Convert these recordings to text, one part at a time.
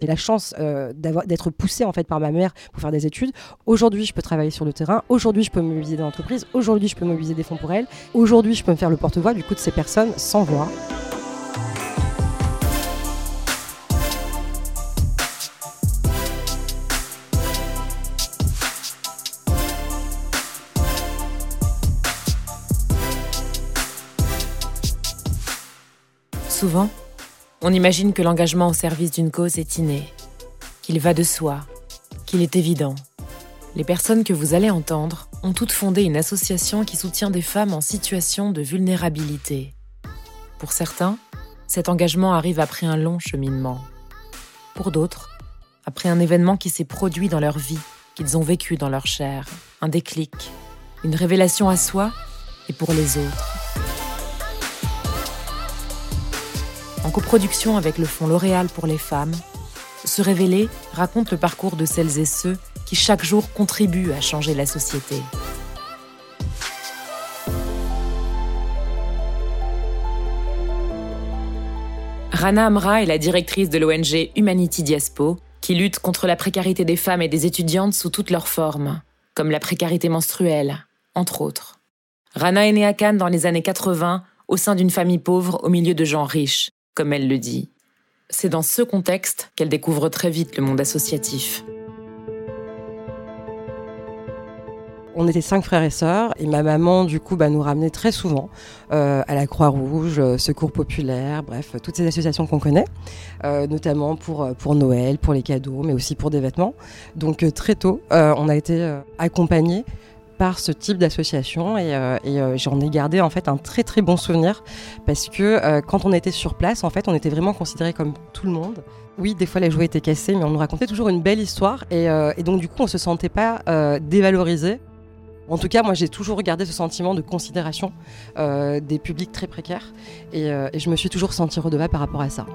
J'ai la chance euh, d'être poussée en fait par ma mère pour faire des études. Aujourd'hui, je peux travailler sur le terrain. Aujourd'hui, je peux mobiliser des entreprises. Aujourd'hui, je peux mobiliser des fonds pour elles. Aujourd'hui, je peux me faire le porte-voix du coup de ces personnes sans voix. Souvent, on imagine que l'engagement au service d'une cause est inné, qu'il va de soi, qu'il est évident. Les personnes que vous allez entendre ont toutes fondé une association qui soutient des femmes en situation de vulnérabilité. Pour certains, cet engagement arrive après un long cheminement. Pour d'autres, après un événement qui s'est produit dans leur vie, qu'ils ont vécu dans leur chair, un déclic, une révélation à soi et pour les autres. En coproduction avec le Fonds L'Oréal pour les femmes, Se révéler raconte le parcours de celles et ceux qui chaque jour contribuent à changer la société. Rana Amra est la directrice de l'ONG Humanity Diaspo, qui lutte contre la précarité des femmes et des étudiantes sous toutes leurs formes, comme la précarité menstruelle, entre autres. Rana est née à Cannes dans les années 80 au sein d'une famille pauvre au milieu de gens riches, comme elle le dit. C'est dans ce contexte qu'elle découvre très vite le monde associatif. On était cinq frères et sœurs et ma maman du coup bah, nous ramenait très souvent euh, à la Croix-Rouge, euh, Secours Populaire, bref, toutes ces associations qu'on connaît, euh, notamment pour, Noël, pour les cadeaux, mais aussi pour des vêtements. Donc très tôt, on a été accompagnés par ce type d'association et, euh, euh, j'en ai gardé en fait un très très bon souvenir parce que euh, quand on était sur place en fait on était vraiment considérés comme tout le monde. Oui des fois les jouets étaient cassés mais on nous racontait toujours une belle histoire et, donc du coup on se sentait pas dévalorisé. En tout cas moi j'ai toujours gardé ce sentiment de considération des publics très précaires et, et je me suis toujours sentie redevable par rapport à ça.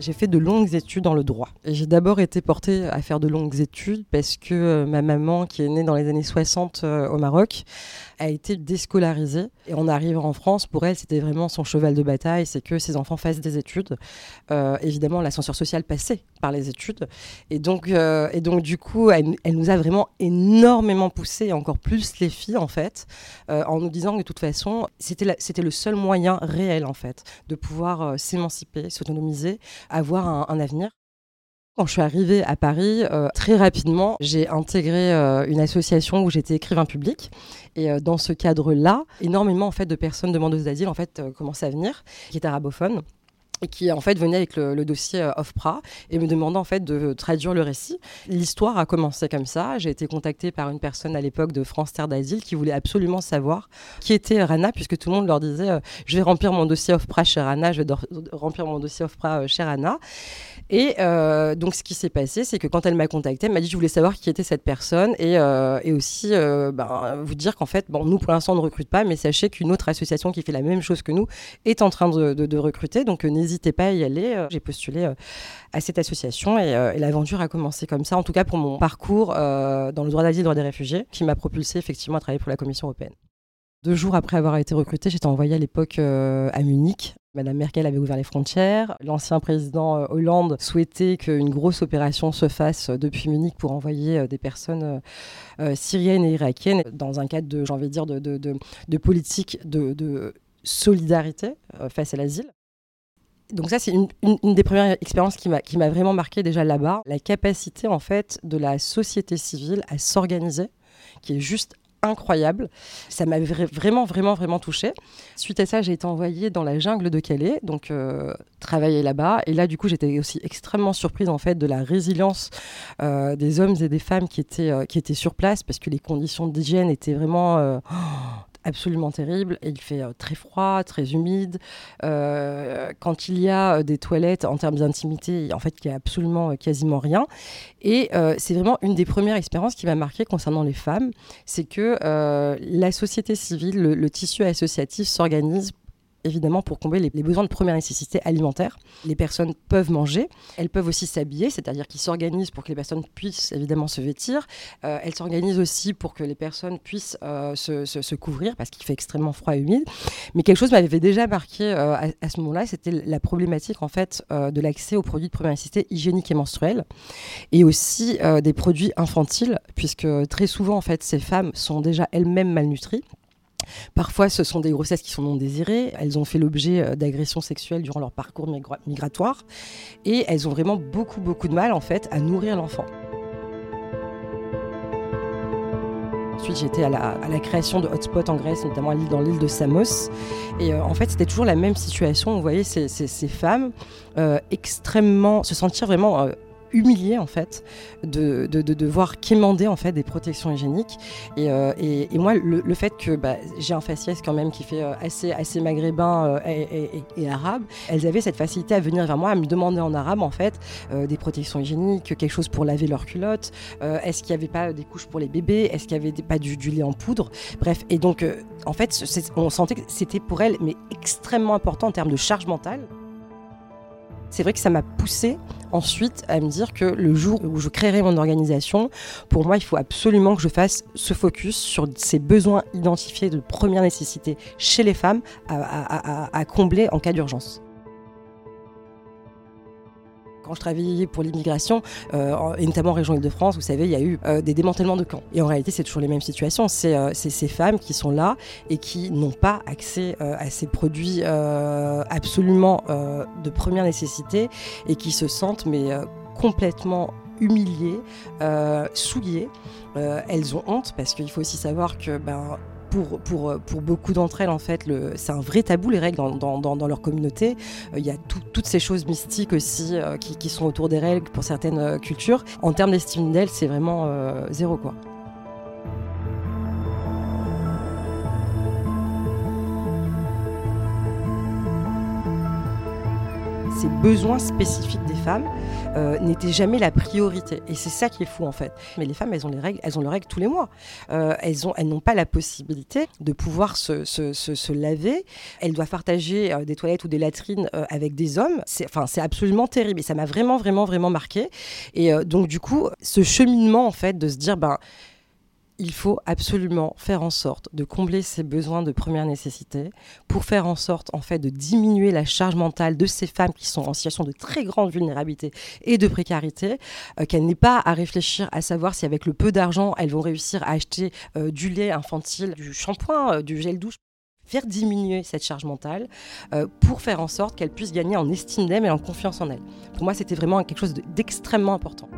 J'ai fait de longues études dans le droit. J'ai d'abord été portée à faire de longues études parce que euh, ma maman, qui est née dans les années 60 euh, au Maroc, a été déscolarisée. Et en arrivant en France, pour elle, c'était vraiment son cheval de bataille, c'est que ses enfants fassent des études. Euh, évidemment, l'ascenseur social passait par les études. Et donc, euh, et donc du coup, elle, nous a vraiment énormément poussé, encore plus les filles, en fait, euh, en nous disant que de toute façon, c'était le seul moyen réel, en fait, de pouvoir euh, s'émanciper, s'autonomiser, avoir un, avenir. Quand je suis arrivée à Paris, très rapidement, j'ai intégré une association où j'étais écrivain public. Et dans ce cadre-là, énormément en fait de personnes demandeuses d'asile en fait commençaient à venir, qui étaient arabophones qui en fait venaient avec le, dossier euh, OFPRA et me demandant en fait de traduire le récit. L'histoire a commencé comme ça. J'ai été contactée par une personne à l'époque de France Terre d'Asile qui voulait absolument savoir qui était Rana puisque tout le monde leur disait euh, je vais remplir mon dossier OFPRA chez Rana, je vais remplir mon dossier OFPRA euh, chez Rana. Et euh, donc, ce qui s'est passé, c'est que quand elle m'a contactée, elle m'a dit je voulais savoir qui était cette personne et, euh, et aussi ben, vous dire qu'en fait, bon, nous pour l'instant on ne recrute pas, mais sachez qu'une autre association qui fait la même chose que nous est en train de, recruter. Donc, euh, n'hésitez pas à y aller. Euh, J'ai postulé euh, à cette association et, euh, et l'aventure a commencé comme ça, en tout cas pour mon parcours dans le droit d'asile, droit des réfugiés, qui m'a propulsé effectivement à travailler pour la Commission européenne. Deux jours après avoir été recrutée, j'étais envoyée à l'époque à Munich. Madame Merkel avait ouvert les frontières. L'ancien président Hollande souhaitait qu'une grosse opération se fasse depuis Munich pour envoyer des personnes syriennes et irakiennes dans un cadre de, j'ai envie de dire, de, politique de, solidarité face à l'asile. Donc ça, c'est une, des premières expériences qui m'a vraiment marqué déjà là-bas. La capacité, en fait, de la société civile à s'organiser, qui est juste incroyable. Ça m'a vra- vraiment, vraiment, vraiment touchée. Suite à ça, j'ai été envoyée dans la jungle de Calais, donc euh, travailler là-bas. Et là, du coup, j'étais aussi extrêmement surprise, en fait, de la résilience euh, des hommes et des femmes qui étaient, euh, qui étaient sur place, parce que les conditions d'hygiène étaient vraiment... absolument terribles. Et il fait euh, très froid, très humide. Euh, quand il y a euh, des toilettes en termes d'intimité, en fait, il y a absolument quasiment rien. Et c'est vraiment une des premières expériences qui m'a marqué concernant les femmes, c'est que la société civile, le, le tissu associatif s'organise évidemment pour combler les, besoins de première nécessité alimentaire. Les personnes peuvent manger, elles peuvent aussi s'habiller, c'est-à-dire qu'ils s'organisent pour que les personnes puissent évidemment se vêtir. Euh, elles s'organisent aussi pour que les personnes puissent euh, se, couvrir parce qu'il fait extrêmement froid et humide. Mais quelque chose m'avait déjà marqué euh, à, ce moment-là, c'était la problématique en fait de l'accès aux produits de première nécessité hygiéniques et menstruels et aussi des produits infantiles puisque très souvent en fait ces femmes sont déjà elles-mêmes malnutries Parfois, ce sont des grossesses qui sont non désirées. Elles ont fait l'objet euh, d'agressions sexuelles durant leur parcours migratoire. Et elles ont vraiment beaucoup, beaucoup de mal, en fait, à nourrir l'enfant. Ensuite, j'étais à la, création de hotspots en Grèce, notamment dans l'île de Samos. Et euh, en fait, c'était toujours la même situation. Vous voyez ces, femmes euh, extrêmement se sentir vraiment humilié en fait de, de, de, devoir quémander en fait des protections hygiéniques. Et, euh, et, moi le, fait que bah, j'ai un faciès quand même qui fait euh, assez assez maghrébin euh, et, arabe elles avaient cette facilité à venir vers moi à me demander en arabe en fait des protections hygiéniques quelque chose pour laver leurs culottes est-ce qu'il n'y avait pas des couches pour les bébés est-ce qu'il n'y avait pas du, du, lait en poudre? Bref et donc en fait on sentait que c'était pour elles mais extrêmement important en termes de charge mentale. C'est vrai que ça m'a poussé ensuite à me dire que le jour où je créerai mon organisation, pour moi, il faut absolument que je fasse ce focus sur ces besoins identifiés de première nécessité chez les femmes à, combler en cas d'urgence quand je travaillais pour l'immigration, euh, et notamment en région Île-de-France, vous savez, il y a eu euh, des démantèlements de camps. Et en réalité, c'est toujours les mêmes situations. C'est euh, ces femmes qui sont là et qui n'ont pas accès à ces produits absolument de première nécessité et qui se sentent mais complètement humiliées, souillées. elles ont honte parce qu'il faut aussi savoir que ben, pour, pour, pour beaucoup d'entre elles, en fait, c'est un vrai tabou, les règles, dans, dans, dans leur communauté. Euh, il y a toutes ces choses mystiques aussi euh, qui, qui, sont autour des règles pour certaines euh, cultures. En termes d'estime d'elles, c'est vraiment zéro, quoi. Ces besoins spécifiques des femmes euh, n'étaient jamais la priorité. Et c'est ça qui est fou en fait. Mais les femmes, elles ont les règles, elles ont leurs règles tous les mois. Euh, elles ont, elles n'ont pas la possibilité de pouvoir se, se, se, laver. Elles doivent partager euh, des toilettes ou des latrines avec des hommes. C'est, enfin, c'est absolument terrible. Et ça m'a vraiment, vraiment, vraiment marqué. Et donc du coup, ce cheminement en fait de se dire, ben il faut absolument faire en sorte de combler ces besoins de première nécessité pour faire en sorte en fait de diminuer la charge mentale de ces femmes qui sont en situation de très grande vulnérabilité et de précarité, euh, qu'elles n'aient pas à réfléchir à savoir si avec le peu d'argent elles vont réussir à acheter euh, du lait infantile, du shampoing, euh, du gel douche faire diminuer cette charge mentale pour faire en sorte qu'elles puissent gagner en estime d'elles et en confiance en elles. Pour moi, c'était vraiment quelque chose d'extrêmement important.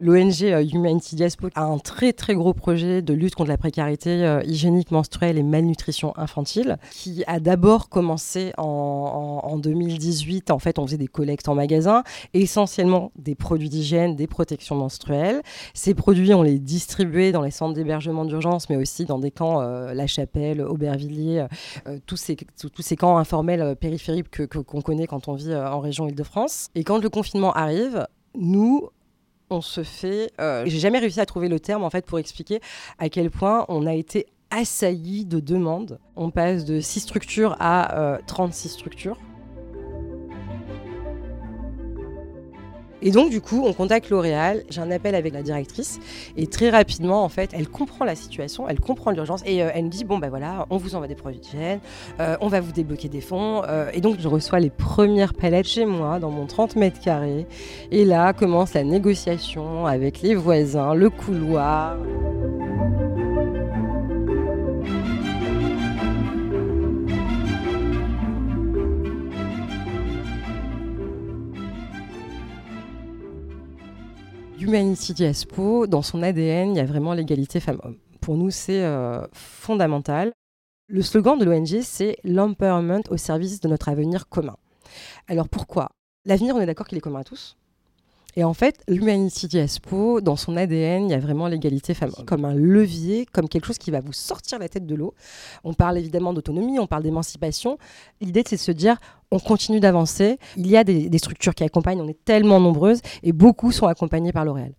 L'ONG euh, Humanity Diaspo a un très très gros projet de lutte contre la précarité euh, hygiénique menstruelle et malnutrition infantile qui a d'abord commencé en, 2018. En fait, on faisait des collectes en magasin, essentiellement des produits d'hygiène, des protections menstruelles. Ces produits, on les distribuait dans les centres d'hébergement d'urgence, mais aussi dans des camps euh, La Chapelle, Aubervilliers, tous, ces, tous ces camps informels périphériques qu'on que, connaît quand on vit en région Île-de-France. Et quand le confinement arrive, nous, on se fait. Euh, j'ai jamais réussi à trouver le terme en fait pour expliquer à quel point on a été assailli de demandes. On passe de 6 structures à 36 euh, structures. Et donc, du coup, on contacte L'Oréal, j'ai un appel avec la directrice, et très rapidement, en fait, elle comprend la situation, elle comprend l'urgence, et euh, elle me dit Bon, ben voilà, on vous envoie des produits d'hygiène, euh, on va vous débloquer des fonds. Euh, et donc, je reçois les premières palettes chez moi, dans mon 30 mètres carrés. Et là commence la négociation avec les voisins, le couloir. Humanity Diaspo, dans son ADN, il y a vraiment l'égalité femmes-hommes. Pour nous, c'est euh, fondamental. Le slogan de l'ONG, c'est l'empowerment au service de notre avenir commun. Alors pourquoi? L'avenir, on est d'accord qu'il est commun à tous. Et en fait, l'Humanity Diaspo, dans son ADN, il y a vraiment l'égalité femme comme un levier, comme quelque chose qui va vous sortir la tête de l'eau. On parle évidemment d'autonomie, on parle d'émancipation. L'idée, c'est de se dire, on continue d'avancer. Il y a des, des, structures qui accompagnent, on est tellement nombreuses, et beaucoup sont accompagnées par L'Oréal.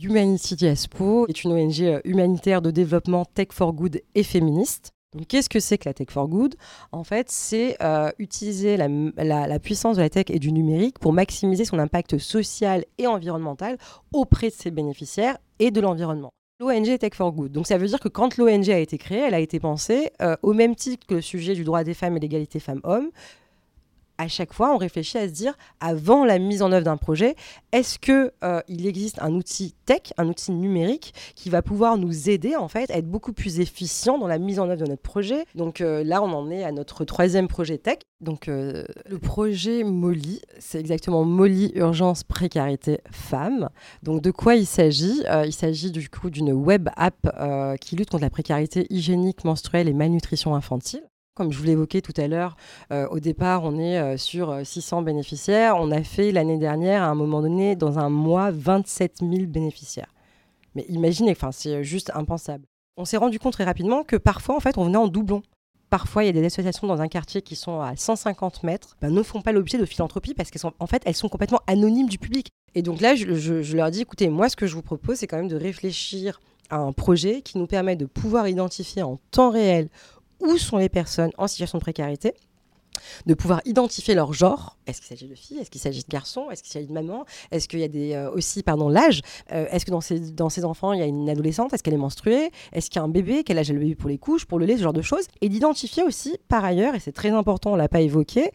Humanity Diaspo est une ONG euh, humanitaire de développement tech for good et féministe. Qu'est-ce que c'est que la tech for good? En fait, c'est euh, utiliser la, puissance de la tech et du numérique pour maximiser son impact social et environnemental auprès de ses bénéficiaires et de l'environnement. L'ONG Tech for Good. Donc ça veut dire que quand l'ONG a été créée, elle a été pensée euh, au même titre que le sujet du droit des femmes et l'égalité femmes-hommes, à chaque fois, on réfléchit à se dire, avant la mise en œuvre d'un projet, est-ce qu'il euh, existe un outil tech, un outil numérique qui va pouvoir nous aider en fait à être beaucoup plus efficient dans la mise en œuvre de notre projet? Donc euh, là, on en est à notre troisième projet tech. Donc euh, le projet Molly, c'est exactement Molly Urgence Précarité Femmes. Donc de quoi il s'agit? Il s'agit du coup d'une web app qui lutte contre la précarité hygiénique menstruelle et malnutrition infantile. Comme je vous l'évoquais tout à l'heure, euh, au départ, on est euh, sur 600 euh, bénéficiaires. On a fait l'année dernière, à un moment donné, dans un mois, 27 000 bénéficiaires. Mais imaginez, c'est juste impensable. On s'est rendu compte très rapidement que parfois, en fait, on venait en doublon. Parfois, il y a des associations dans un quartier qui sont à 150 mètres, ben, ne font pas l'objet de philanthropie parce qu'elles sont, en fait, elles sont complètement anonymes du public. Et donc là, je, je leur dis, écoutez, moi, ce que je vous propose, c'est quand même de réfléchir à un projet qui nous permet de pouvoir identifier en temps réel où sont les personnes en situation de précarité de pouvoir identifier leur genre. Est-ce qu'il s'agit de filles? Est-ce qu'il s'agit de garçons? Est-ce qu'il s'agit de maman Est-ce qu'il y a des, euh, aussi pardon, l'âge euh, Est-ce que dans ces, dans ces enfants, il y a une adolescente? Est-ce qu'elle est menstruée? Est-ce qu'il y a un bébé? Quel âge a le bébé pour les couches, pour le lait, ce genre de choses? Et d'identifier aussi, par ailleurs, et c'est très important, on ne l'a pas évoqué,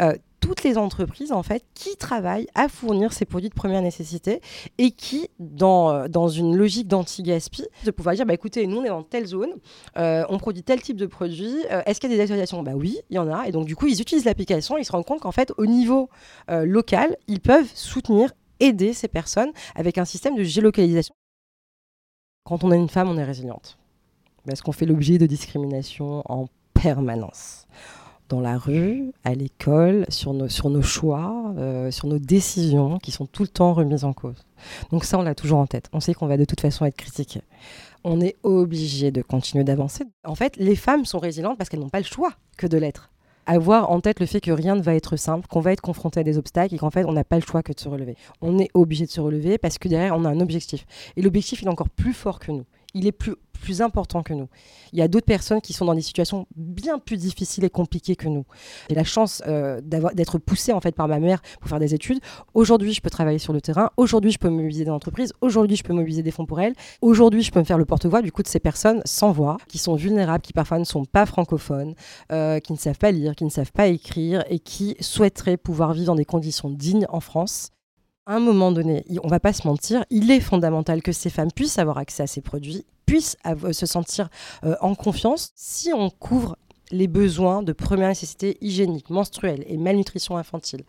euh, toutes les entreprises en fait qui travaillent à fournir ces produits de première nécessité et qui, dans, euh, une logique d'anti-gaspi, de pouvoir dire bah, écoutez, nous on est dans telle zone, euh, on produit tel type de produit, euh, est-ce qu'il y a des associations Bah oui, il y en a. Et donc du coup, ils utilisent l'application, ils se rendent compte qu'en fait, au niveau local, ils peuvent soutenir, aider ces personnes avec un système de géolocalisation. Quand on est une femme, on est résiliente. Parce qu'on fait l'objet de discrimination en permanence dans la rue, à l'école, sur nos, sur nos choix, euh, sur nos décisions qui sont tout le temps remises en cause. Donc ça, on l'a toujours en tête. On sait qu'on va de toute façon être critiqué. On est obligé de continuer d'avancer. En fait, les femmes sont résilientes parce qu'elles n'ont pas le choix que de l'être. Avoir en tête le fait que rien ne va être simple, qu'on va être confronté à des obstacles et qu'en fait, on n'a pas le choix que de se relever. On est obligé de se relever parce que derrière, on a un objectif. Et l'objectif, il est encore plus fort que nous. Il est plus important que nous. Il y a d'autres personnes qui sont dans des situations bien plus difficiles et compliquées que nous. J'ai la chance euh, d'être poussée en fait par ma mère pour faire des études. Aujourd'hui, je peux travailler sur le terrain. Aujourd'hui, je peux mobiliser des entreprises. Aujourd'hui, je peux mobiliser des fonds pour elles. Aujourd'hui, je peux me faire le porte-voix du coup de ces personnes sans voix, qui sont vulnérables, qui parfois ne sont pas francophones, euh, qui ne savent pas lire, qui ne savent pas écrire et qui souhaiteraient pouvoir vivre dans des conditions dignes en France un moment donné, on va pas se mentir, il est fondamental que ces femmes puissent avoir accès à ces produits, puissent se sentir euh, en confiance si on couvre les besoins de première nécessité hygiénique, menstruelle et malnutrition infantile.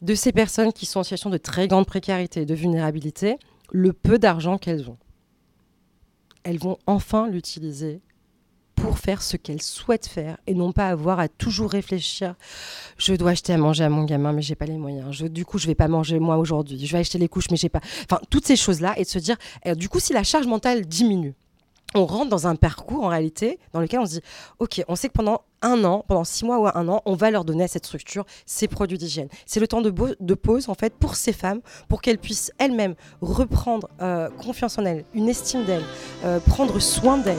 De ces personnes qui sont en situation de très grande précarité et de vulnérabilité, le peu d'argent qu'elles ont, elles vont enfin l'utiliser pour faire ce qu'elles souhaitent faire et non pas avoir à toujours réfléchir. Je dois acheter à manger à mon gamin, mais j'ai pas les moyens. Je, du coup, je vais pas manger moi aujourd'hui. Je vais acheter les couches, mais j'ai pas. Enfin, toutes ces choses-là et de se dire, eh, du coup, si la charge mentale diminue, on rentre dans un parcours en réalité dans lequel on se dit ok on sait que pendant un an pendant six mois ou un an on va leur donner à cette structure ces produits d'hygiène c'est le temps de, de, pause en fait pour ces femmes pour qu'elles puissent elles-mêmes reprendre euh, confiance en elles une estime d'elles euh, prendre soin d'elles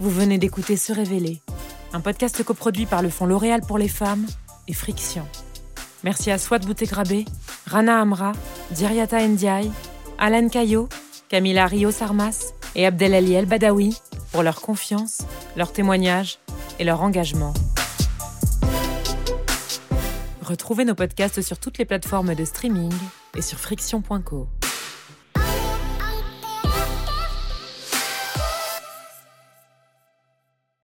Vous venez d'écouter Se Révéler, un podcast coproduit par le Fonds L'Oréal pour les femmes et Friction. Merci à Swat Boutegrabé, Rana Amra, Diriata Ndiaye, Alan Caillot, Camila Rio Sarmas et Abdelali El Badawi pour leur confiance, leur témoignage et leur engagement. Retrouvez nos podcasts sur toutes les plateformes de streaming et sur friction.co.